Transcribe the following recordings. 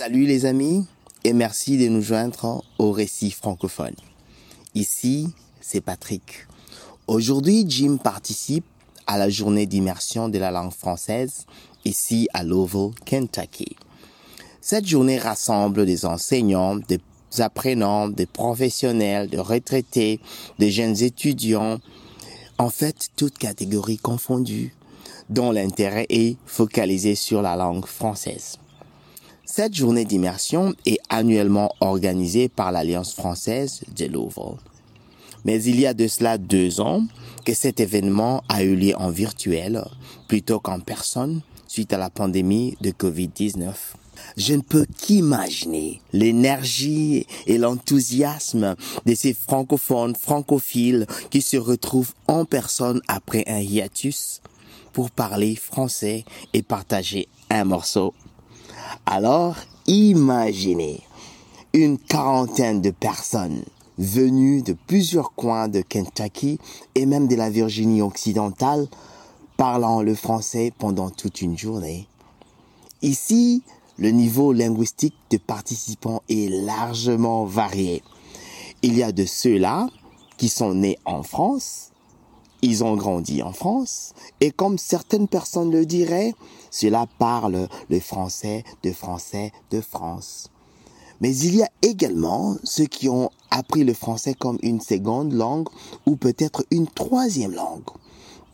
Salut les amis et merci de nous joindre au récit francophone. Ici, c'est Patrick. Aujourd'hui, Jim participe à la journée d'immersion de la langue française ici à Louisville, Kentucky. Cette journée rassemble des enseignants, des apprenants, des professionnels, des retraités, des jeunes étudiants, en fait, toutes catégories confondues, dont l'intérêt est focalisé sur la langue française. Cette journée d'immersion est annuellement organisée par l'Alliance française de Louisville. Mais il y a de cela deux ans que cet événement a eu lieu en virtuel plutôt qu'en personne suite à la pandémie de Covid-19. Je ne peux qu'imaginer l'énergie et l'enthousiasme de ces francophones francophiles qui se retrouvent en personne après un hiatus pour parler français et partager un morceau. Alors, imaginez une quarantaine de personnes venues de plusieurs coins de Kentucky et même de la Virginie occidentale parlant le français pendant toute une journée. Ici, le niveau linguistique de participants est largement varié. Il y a de ceux-là qui sont nés en France, ils ont grandi en France, et comme certaines personnes le diraient, cela parle le français de français de France. Mais il y a également ceux qui ont appris le français comme une seconde langue ou peut-être une troisième langue.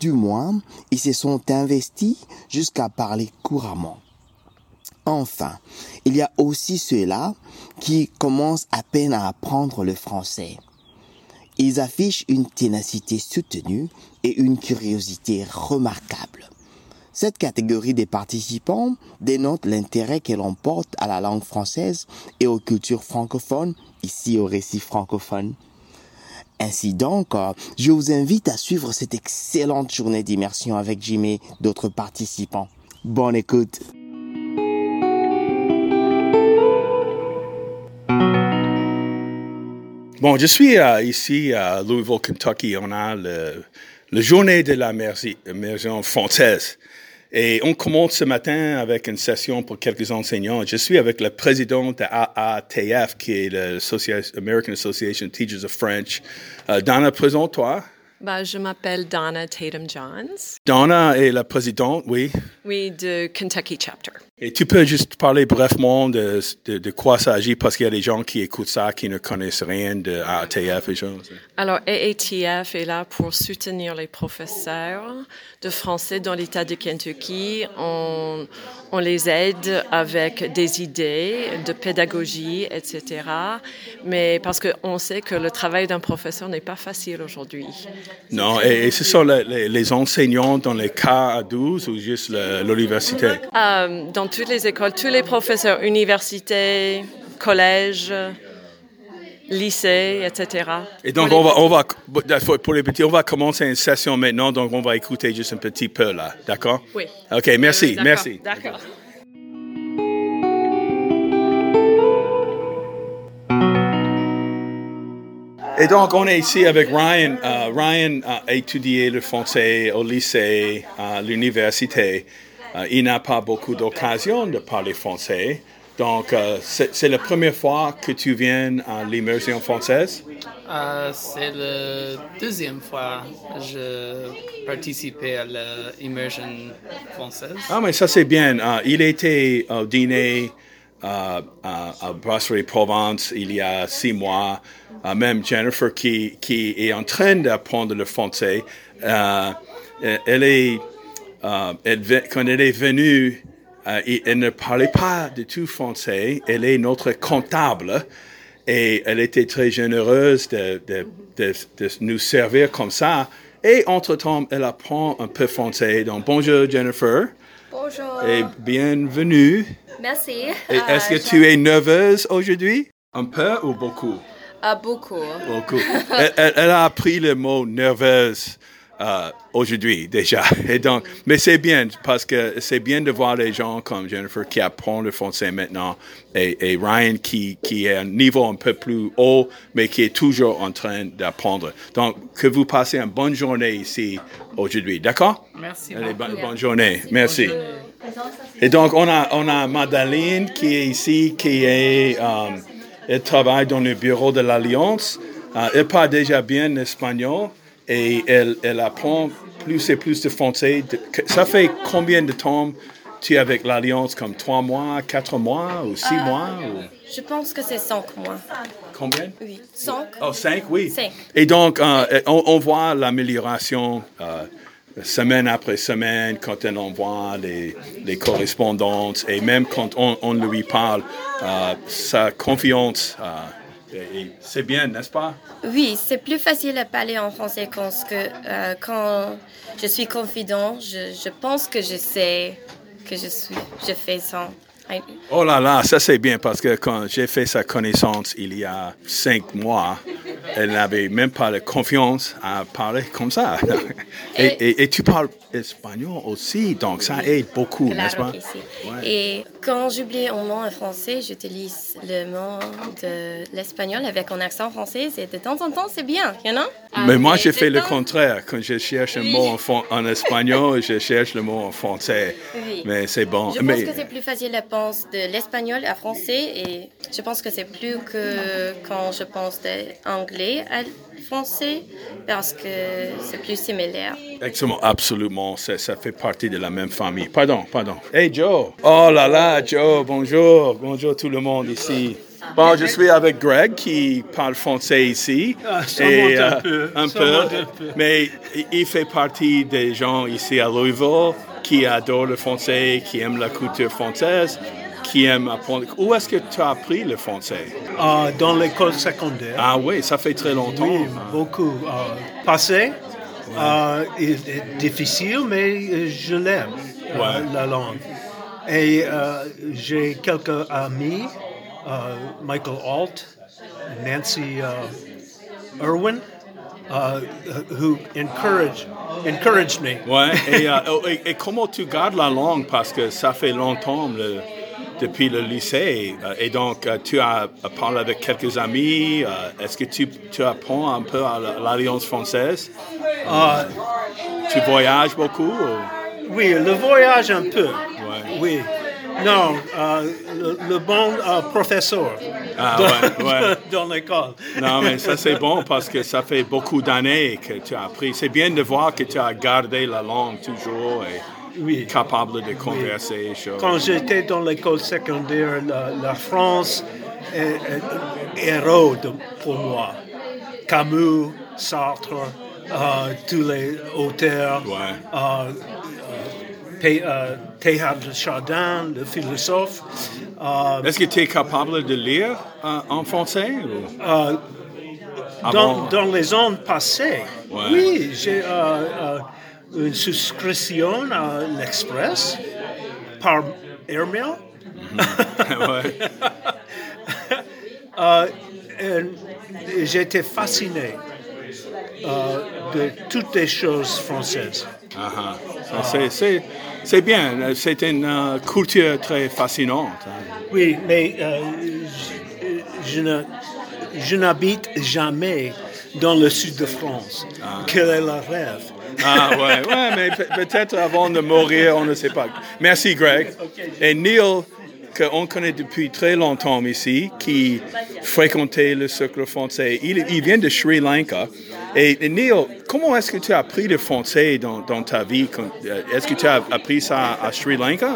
Du moins, ils se sont investis jusqu'à parler couramment. Enfin, il y a aussi ceux-là qui commencent à peine à apprendre le français. Ils affichent une ténacité soutenue et une curiosité remarquable. Cette catégorie des participants dénote l'intérêt qu'elle porte à la langue française et aux cultures francophones, ici au récit francophone. Ainsi donc, euh, je vous invite à suivre cette excellente journée d'immersion avec Jimmy et d'autres participants. Bonne écoute. Bon, je suis euh, ici à Louisville, Kentucky. On a le, journée de la immersion française. Et on commence ce matin avec une session pour quelques enseignants. Je suis avec le président de AATF, qui est l'American Association of Teachers of French. Euh, Donna, présente-toi. Bah, je m'appelle Donna Tatum Johns. Donna est la présidente, oui. Oui, de Kentucky Chapter. Et tu peux juste parler brièvement de, de, de quoi s'agit parce qu'il y a des gens qui écoutent ça qui ne connaissent rien de AATF et choses. Alors, AATF est là pour soutenir les professeurs de français dans l'État de Kentucky. On, on les aide avec des idées de pédagogie, etc. Mais parce qu'on sait que le travail d'un professeur n'est pas facile aujourd'hui. Non, et, ce sont les, les, enseignants dans les cas à 12 ou juste l'université? Euh, dans toutes les écoles, tous les professeurs, universités, collèges, lycées, etc. Et donc, on va, on va, pour les petits, on va commencer une session maintenant, donc on va écouter juste un petit peu là, d'accord? Oui. OK, merci, merci. D'accord. Et donc, on est ici avec Ryan. Uh, Ryan a étudié le français au lycée, à l'université. Uh, il n'a pas beaucoup d'occasion de parler français. Donc, uh, c'est la première fois que tu viens à l'immersion française? Uh, c'est la deuxième fois que je participais à l'immersion française. Ah, mais ça c'est bien. il était au dîner à Brasserie Provence il y a six mois. même Jennifer qui, qui est en train d'apprendre le français, elle est euh, quand elle est venue, euh, elle ne parlait pas du tout français. Elle est notre comptable et elle était très généreuse de, de, de, de nous servir comme ça. Et entre-temps, elle apprend un peu français. Donc, bonjour Jennifer. Bonjour. et bienvenue. Merci. Et Euh, Est-ce que je- tu es nerveuse aujourd'hui? Un peu ou beaucoup? Ah, beaucoup. Beaucoup. elle, elle- elle a appris le mot nerveuse euh, aujourd'hui déjà. Et donc, mais c'est bien parce que c'est bien de voir les gens comme Jennifer qui apprend le français maintenant et, et Ryan qui, qui est à un niveau un peu plus haut mais qui est toujours en train d'apprendre. Donc, que vous passez une bonne journée ici aujourd'hui. D'accord? Merci Allez, bonne, bonne journée. Merci. Et donc, on a, on a Madeleine qui est ici, qui est, euh, elle travaille dans le bureau de l'Alliance. Euh, elle parle déjà bien l'espagnol et elle, elle apprend plus et plus de français. Ça fait combien de temps tu es avec l'Alliance? Comme trois mois, quatre mois ou six mois? ou- Je pense que c'est cinq mois. Combien? Oui. Cinq? Oh, cinq, oui. Cinq. Et donc, euh, on, on voit l'amélioration euh, semaine après semaine quand elle envoie les, les correspondances et même quand on, on lui parle, euh, sa confiance, euh, c'est bien, n'est-ce pas? Oui, c'est plus facile à parler en français que euh, quand je suis confident, je, je pense que je sais que je suis, je fais ça. Oh là là, ça c'est bien parce que quand j'ai fait sa connaissance il y a cinq mois, elle n'avait même pas la confiance à parler comme ça. Et, et- et tu parles espagnol aussi, donc ça aide beaucoup, n'est-ce pas? que si. Ouais. Et quand j'oublie un mot en français, j'utilise le mot de l'espagnol avec un accent français. Et de temps en temps, c'est bien, you know? Mais moi, Ah, j'ai de fait le contraire. Quand je cherche un mot en, espagnol, je cherche le mot en français. Oui. Mais c'est bon. Je Mais, pense que c'est plus facile à penser de l'espagnol à français et je pense que c'est plus que quand je pense d'anglais à français parce que c'est plus similaire. Exactement, absolument. Ça, ça fait partie de la même famille. Pardon, pardon. Hey Joe. Oh là là, Joe, bonjour. Bonjour tout le monde ici. Bon, je suis avec Greg qui parle français ici. Ah, monte un peu, un peu. monte un peu. Mais il fait partie des gens ici à Louisville qui adorent le français, qui aiment la culture française, qui aiment apprendre. Où est-ce que tu as appris le français? Euh, dans l'école secondaire. Ah oui, ça fait très longtemps. Oui, beaucoup. Euh, passé, euh, est, est difficile, mais euh, je l'aime, euh, Ouais. la langue. Et euh, j'ai quelques amis, euh, Michael Alt, Nancy Irwin, uh, who encourage, encouraged me. Ouais, et, euh, oh, et- et comment tu gardes la langue? Parce que ça fait longtemps le- depuis le lycée euh, et donc euh, tu as parlé avec quelques amis. Est-ce que tu, tu apprends un peu à la- l'Alliance française? Euh, Tu voyages beaucoup? ou- oui, le voyage un peu. Ouais. Oui. Non, euh, le, le bon euh, professeur Ah, dans, ouais, ouais. dans l'école. Non, mais ça c'est bon parce que ça fait beaucoup d'années que tu as appris. C'est bien de voir que tu as gardé la langue toujours et Oui. capable de converser. Quand j'étais dans l'école secondaire, la, la France est, est héros pour moi. Camus, Sartre, euh, tous les auteurs, Ouais. Teilhard de Chardin, le philosophe. Euh, Est-ce que tu es capable de lire euh, en français? ou- euh, dans, les ans passés, Ouais. oui, j'ai euh, euh, une souscription à l'Express par airmail. Euh, et J'étais fasciné de toutes les choses françaises. Ah, ah. C'est- bien, c'est une euh, culture très fascinante. hein. Oui, mais euh, je, je ne- je n'habite jamais dans le sud de France. Quel est le rêve? Ah ouais, ouais, mais pe- peut-être avant de mourir, on ne sait pas. Merci Greg. Et Neil, qu'on connaît depuis très longtemps ici, qui fréquentait le cercle français, il, il vient de Sri Lanka. Et, et Neil, comment est-ce que tu as appris le français dans, dans ta vie? euh, Est-ce que tu as appris ça à Sri Lanka?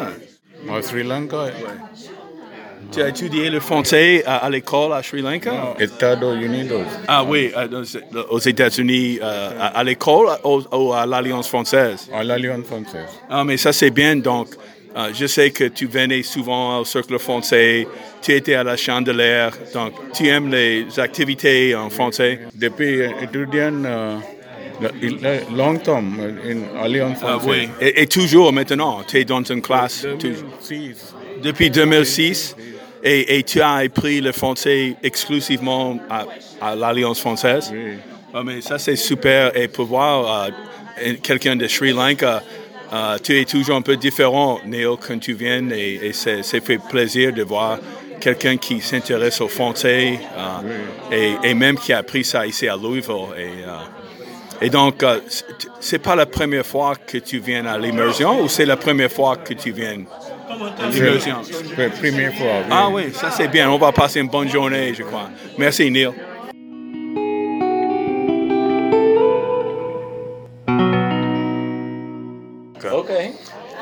Au Sri Lanka, Tu as étudié le français à, à l'école à Sri Lanka? Estados Unidos. Ah oui, euh, dans- aux États-Unis, euh, à, à l'école ou à l'Alliance française? à l'Alliance française. Ah, mais ça, c'est bien. Donc, euh, je sais que tu venais souvent au Cercle français, tu étais à la Chandelière, donc tu aimes les activités en français? Depuis étudiant, euh, a longtemps euh, en Alliance Ah, française. oui. Et, et toujours maintenant, tu es dans une classe tu- 2006. depuis 2006 et, et tu as appris le français exclusivement à, à l'Alliance française? Oui. Ah, mais ça, c'est super. Et pour voir euh, quelqu'un de Sri Lanka, euh, tu es toujours un peu différent, Néo, quand tu viens. Et, et c'est fait plaisir de voir quelqu'un qui s'intéresse au français euh, et, et même qui a appris ça ici à Louisville. Et, euh, et donc, euh, c'est- c'est pas la première fois que tu viens à l'immersion ou c'est la première fois que tu viens à l'immersion? C'est la première fois. oui. Ah oui, ça c'est bien. On va passer une bonne journée, je crois. Merci, Neil.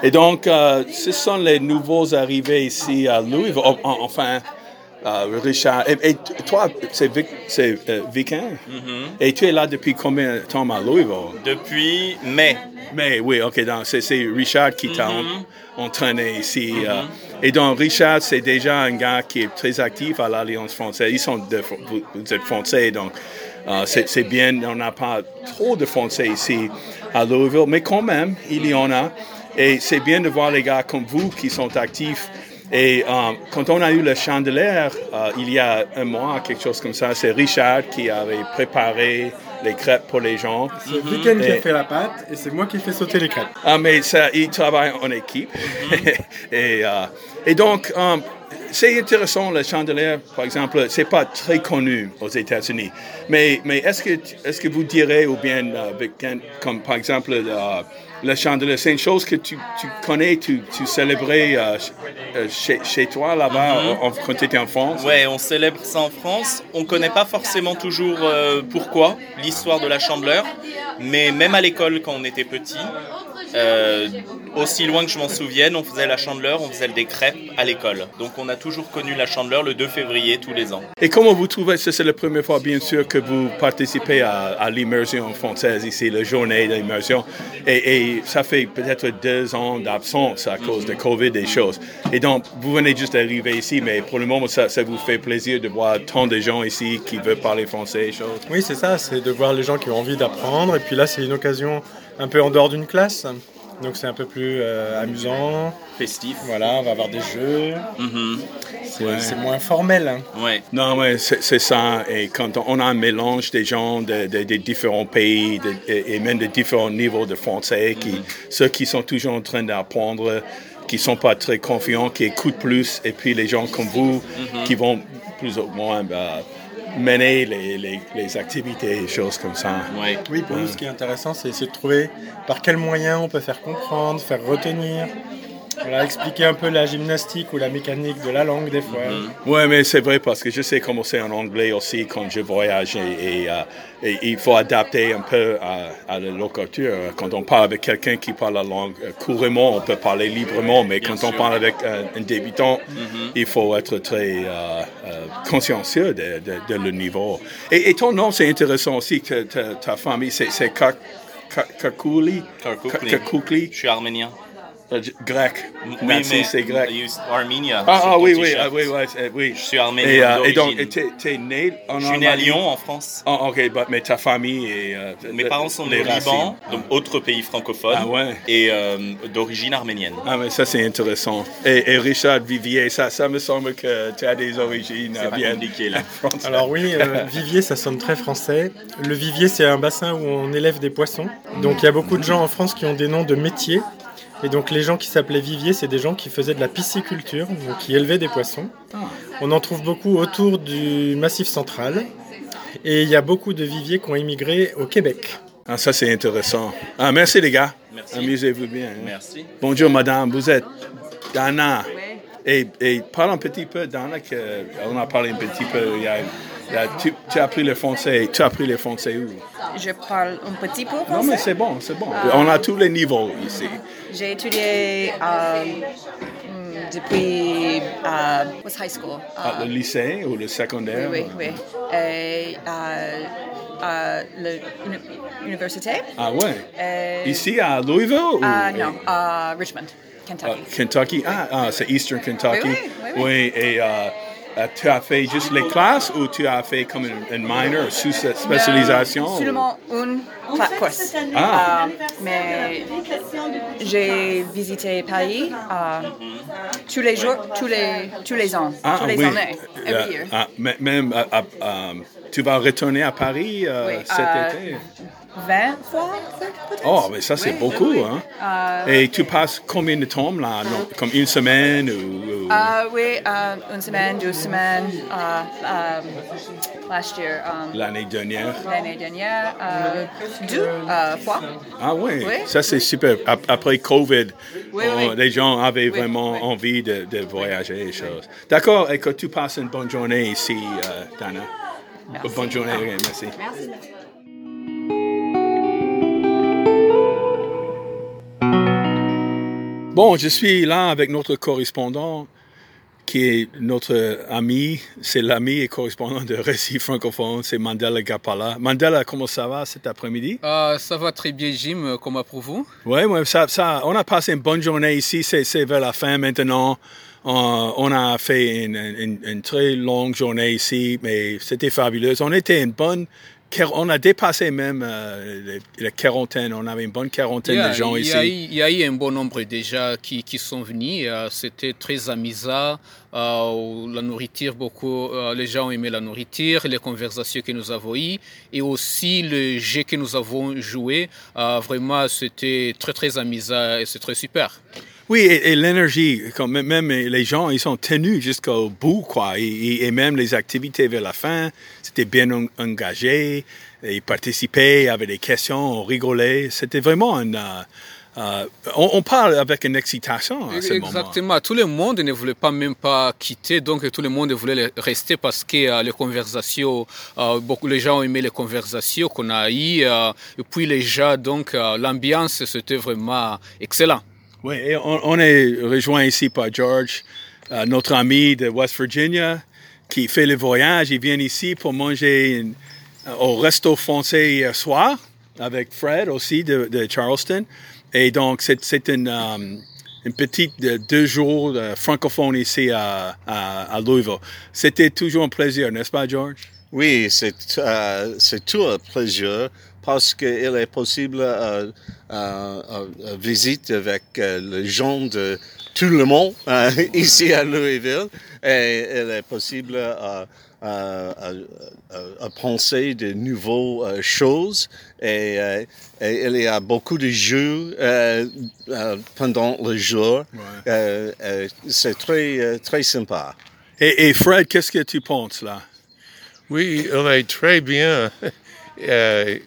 Et donc, euh, ce sont les nouveaux arrivés ici à Louisville. Oh, en- Enfin, euh, Richard. Et, et toi, c'est Vic, euh, Vicain? Et tu es là depuis combien de temps à Louisville? Depuis mai. Mais oui, ok, donc c'est, Richard qui t'a en- entraîné ici. euh. et donc, Richard, c'est déjà un gars qui est très actif à l'Alliance française. Ils sont de, vous, êtes français, donc c'est, c'est bien. On n'a pas trop de français ici à Louisville, mais quand même, il y en a. Et c'est bien de voir les gars comme vous qui sont actifs. Et euh, quand on a eu le chandelier, euh, il y a un mois, quelque chose comme ça, c'est Richard qui avait préparé les crêpes pour les gens. C'est le week-end qui a fait la pâte et c'est moi qui ai fait sauter les crêpes. ah, mais ça, ils travaillent en équipe. et, euh, et donc, c'est intéressant, le chandelier, par exemple, c'est pas très connu aux États-Unis. Mais, mais est-ce que, est-ce que vous direz, ou bien, euh, comme par exemple, euh, le chandelier, c'est une chose que tu, tu connais, tu, tu célébrais euh, euh, chez, chez toi, là-bas, en- quand tu étais en France? Ouais, on célèbre ça en France. On connaît pas forcément toujours pourquoi, l'histoire de la chandeleur, mais même à l'école quand on était petit, euh, aussi loin que je m'en souvienne, on faisait la chandeleur, on faisait des crêpes à l'école. Donc on a toujours connu la chandeleur le 2 février tous les ans. Et comment vous trouvez, c'est la première fois bien sûr que vous participez à, à l'immersion française ici, la journée d'immersion, et, et ça fait peut-être deux ans d'absence à cause de Covid et choses. Et donc, vous venez juste d'arriver ici, mais pour le moment, ça, ça vous fait plaisir de voir tant de gens ici qui veulent parler français et choses? Oui, c'est ça, c'est de voir les gens qui ont envie d'apprendre. Et puis là, c'est une occasion un peu en dehors d'une classe. Donc c'est un peu plus euh, amusant. Festif. Voilà, on va avoir des jeux. Mhm. C'est Ouais. c'est moins formel. hein. Ouais. Non, mais c'est c'est ça. Et quand on a un mélange des gens de, de- de différents pays de- et, même de différents niveaux de français, qui, ceux qui sont toujours en train d'apprendre, qui sont pas très confiants, qui écoutent plus, et puis les gens comme vous qui vont plus ou moins bah, mener les, les, les activités et choses comme ça. Ouais. Oui, pour nous, ce qui est intéressant, c'est essayer de trouver par quels moyens on peut faire comprendre, faire retenir. Voilà, expliquer un peu la gymnastique ou la mécanique de la langue des fois. Oui, mais c'est vrai parce que je sais comment c'est en anglais aussi quand je voyage et, et, euh, et il faut adapter un peu à, à la locature. Quand on parle avec quelqu'un qui parle la langue euh, couramment, on peut parler librement, mais quand on parle avec un, un débutant, il faut être très euh, euh, consciencieux de, de, de le niveau. Et, et ton nom, c'est intéressant aussi que ta, ta famille, c'est c'est Je suis arménien. Euh, grec. Oui, mais c'est grec. Armenia. Ah, ah oui, oui, ah, oui, ouais, oui. Je suis arménien Et, euh, et donc, t'es, né en Je suis né à? Lyon, en France. Ah, ok, bah, mais ta famille et... euh, Mes parents sont au Liban, donc autre pays francophone, Ah ouais. et euh, d'origine arménienne. Ah, mais ça, c'est intéressant. Et, et Richard Vivier, ça, ça me semble que tu as des origines bien compliqué, là. Alors oui, euh, vivier, ça sonne très français. Le vivier, c'est un bassin où on élève des poissons. Donc il y a beaucoup de gens en France qui ont des noms de métiers. Et donc les gens qui s'appelaient vivier, c'est des gens qui faisaient de la pisciculture, donc qui élevaient des poissons. On en trouve beaucoup autour du Massif central. Et il y a beaucoup de viviers qui ont immigré au Québec. Ah, ça, c'est intéressant. Ah, merci, les gars. Merci. Amusez-vous bien. hein. Merci. Bonjour, madame. Vous êtes Dana. Et, et parle un petit peu, Dana, que on a parlé un petit peu. il y a- tu, tu as appris le français. Tu as appris le français où? Je parle un petit peu français. Non, mais c'est bon, c'est bon. On a tous les niveaux ici. J'ai étudié euh, hmm, depuis euh, what's high school. Ah, Euh, le lycée ou le secondaire? oui, oui, oui. Et euh, à l'université. Ah ouais. Euh, Ici à Louisville ou? Ah non, à Richmond, Ah, Kentucky. Kentucky. Ah, ah, c'est Eastern Kentucky. Oui, oui, oui, et, euh, euh, tu as fait juste les classes ou tu as fait comme une, une minor sous cette spécialisation? ou- Seulement une course. Ah. Euh, mais j'ai visité Paris euh, tous les jours, tous les, tous les ans, Ah, tous les oui. années, Euh, every year. ah, même, euh, euh, euh, tu vas retourner à Paris euh, Oui, cet euh, été? 20 fois, peut-être? Oh, mais ça, c'est Oui, beaucoup, hein? Euh, Et tu passes combien de temps là? Non, comme une semaine ou... euh, une semaine, deux semaines, last year, um, l'année dernière? l'année dernière, euh, deux euh, fois. Ah oui, Oui. ça c'est super. Ap- Après Covid, Oui, on- oui. les gens avaient vraiment envie de, de voyager et choses. D'accord, et que tu passes une bonne journée ici, euh, Dana. Merci. Bonne journée, merci. Merci. Bon, je suis là avec notre correspondant qui est notre ami, c'est l'ami et correspondant de Récit francophone, c'est Mandela Gapala. Mandela, comment ça va cet après-midi? Euh, ça va très bien, Jim. euh, Comment pour vous? Oui, ouais, ça, ça, on a passé une bonne journée ici. C'est, c'est vers la fin maintenant. Euh, on a fait une, une- une très longue journée ici, mais c'était fabuleux. On était une bonne. On a dépassé même euh, la quarantaine. On avait une bonne quarantaine Yeah, de gens y ici. Il y a eu un bon nombre déjà qui, qui sont venus. euh, C'était très amusant. euh, la nourriture, beaucoup, les gens ont aimé la nourriture, les conversations que nous avons eues et aussi le jeu que nous avons joué. vraiment, c'était très, très amusant et c'est très super. Oui, et, l'énergie, même- les gens, ils sont tenus jusqu'au bout, quoi. Et, même les activités vers la fin, c'était bien en- engagé. Ils participaient, avaient des questions, on rigolait. C'était vraiment un. euh, euh, on, parle avec une excitation à ce moment. Exactement. Tout le monde ne voulait pas même pas quitter, donc tout le monde voulait rester parce que euh, les conversations, beaucoup les gens ont aimé les conversations qu'on a eues, et puis les gens, donc l'ambiance c'était vraiment excellent. Oui, on, est rejoint ici par George, euh, notre ami de West Virginia, qui fait le voyage. Il vient ici pour manger euh, au resto français hier soir avec Fred aussi de, Charleston. Et donc, c'est, une, une petite de deux jours de francophone ici à, à, Louisville. C'était toujours un plaisir, n'est-ce pas, George? Oui, c'est tout un plaisir parce qu'il est possible euh, euh, euh, visite avec euh, les gens de tout le monde euh, ici à Louisville et il est possible euh, euh, à penser de nouvelles euh, choses et, euh, et il y a beaucoup de jeux euh, euh, pendant le jour. Euh, euh, c'est très très sympa. Et, et Fred, qu'est-ce que tu penses là? Oui, on est très bien euh,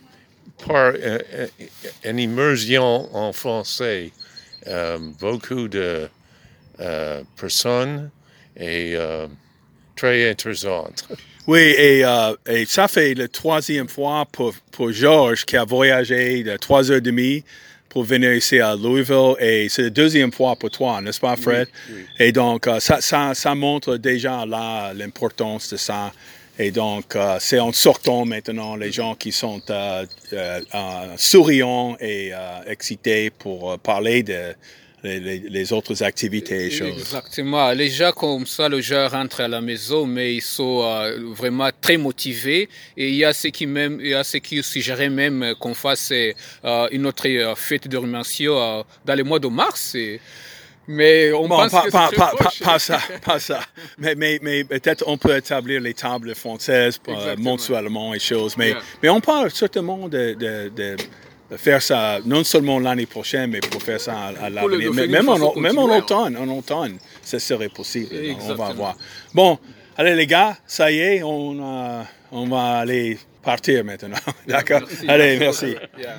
par une immersion en français. Euh, beaucoup de euh, personnes et euh, très intéressantes. Oui, et, euh, et ça fait la troisième fois pour, pour Georges qui a voyagé de trois heures et demie pour venir ici à Louisville et c'est la deuxième fois pour toi, n'est-ce pas, Fred? Et donc, euh, ça, ça, ça montre déjà là l'importance de ça. Et donc, euh, c'est en sortant maintenant les gens qui sont euh, euh, souriants et excités pour parler de les, autres activités et choses. Exactement. Les gens comme ça, les gens rentrent à la maison, mais ils sont vraiment très motivés. Et il y a ceux qui même, il y a ceux qui suggéraient même qu'on fasse une autre fête de remerciement dans le mois de mars. Mais on Bon, pense pas, que pas, c'est pas, pas- ça, pas ça. Mais, mais, mais peut-être on peut établir les tables françaises euh, mensuellement et choses. Mais, Yeah. mais on parle certainement de, de, de, faire ça non seulement l'année prochaine, mais pour faire ça à, à l'avenir. Même, en, même en continuelle. automne, en automne, ça serait possible. On va voir. Bon, allez les gars, ça y est, on, euh, on va aller partir maintenant. D'accord? Merci. Allez, merci. Yeah.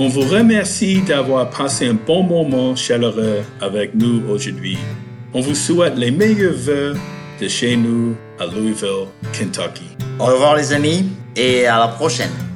On vous remercie d'avoir passé un bon moment chaleureux avec nous aujourd'hui. On vous souhaite les meilleurs vœux de chez nous à Louisville, Kentucky. Au revoir les amis et à la prochaine.